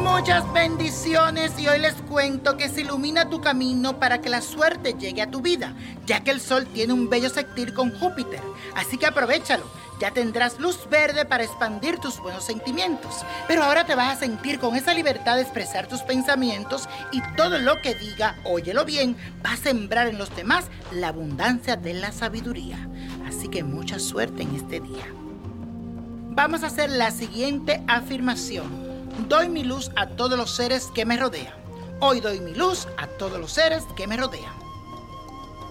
Muchas bendiciones y hoy les cuento que se ilumina tu camino para que la suerte llegue a tu vida, ya que el sol tiene un bello sectir con Júpiter, así que aprovechalo. Ya tendrás luz verde para expandir tus buenos sentimientos, pero ahora te vas a sentir con esa libertad de expresar tus pensamientos y todo lo que diga, óyelo bien, va a sembrar en los demás la abundancia de la sabiduría. Así que mucha suerte en este día. Vamos a hacer la siguiente afirmación. Doy mi luz a todos los seres que me rodean. Hoy doy mi luz a todos los seres que me rodean.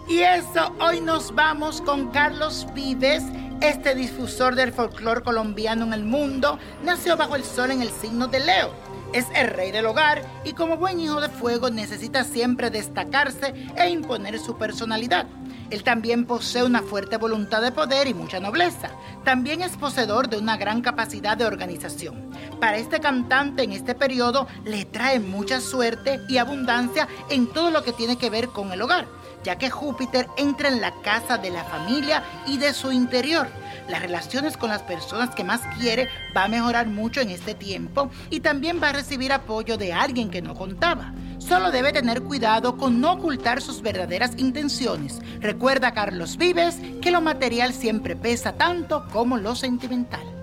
Y eso, hoy nos vamos con Carlos Vives, este difusor del folclore colombiano en el mundo. Nació bajo el sol en el signo de Leo. Es el rey del hogar y como buen hijo de fuego necesita siempre destacarse e imponer su personalidad. Él también posee una fuerte voluntad de poder y mucha nobleza. También es poseedor de una gran capacidad de organización. Para este cantante en este periodo le trae mucha suerte y abundancia en todo lo que tiene que ver con el hogar, ya que Júpiter entra en la casa de la familia y de su interior. Las relaciones con las personas que más quiere va a mejorar mucho en este tiempo y también va a recibir apoyo de alguien que no contaba. Solo debe tener cuidado con no ocultar sus verdaderas intenciones. Recuerda, Carlos Vives, que lo material siempre pesa tanto como lo sentimental.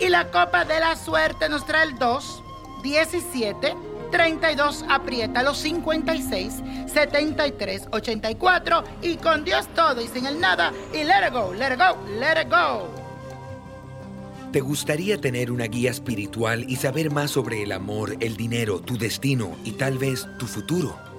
Y la copa de la suerte nos trae el 2, 17, 32, aprieta los 56, 73, 84 y con Dios todo y sin el nada y let it go, let it go, let it go. ¿Te gustaría tener una guía espiritual y saber más sobre el amor, el dinero, tu destino y tal vez tu futuro?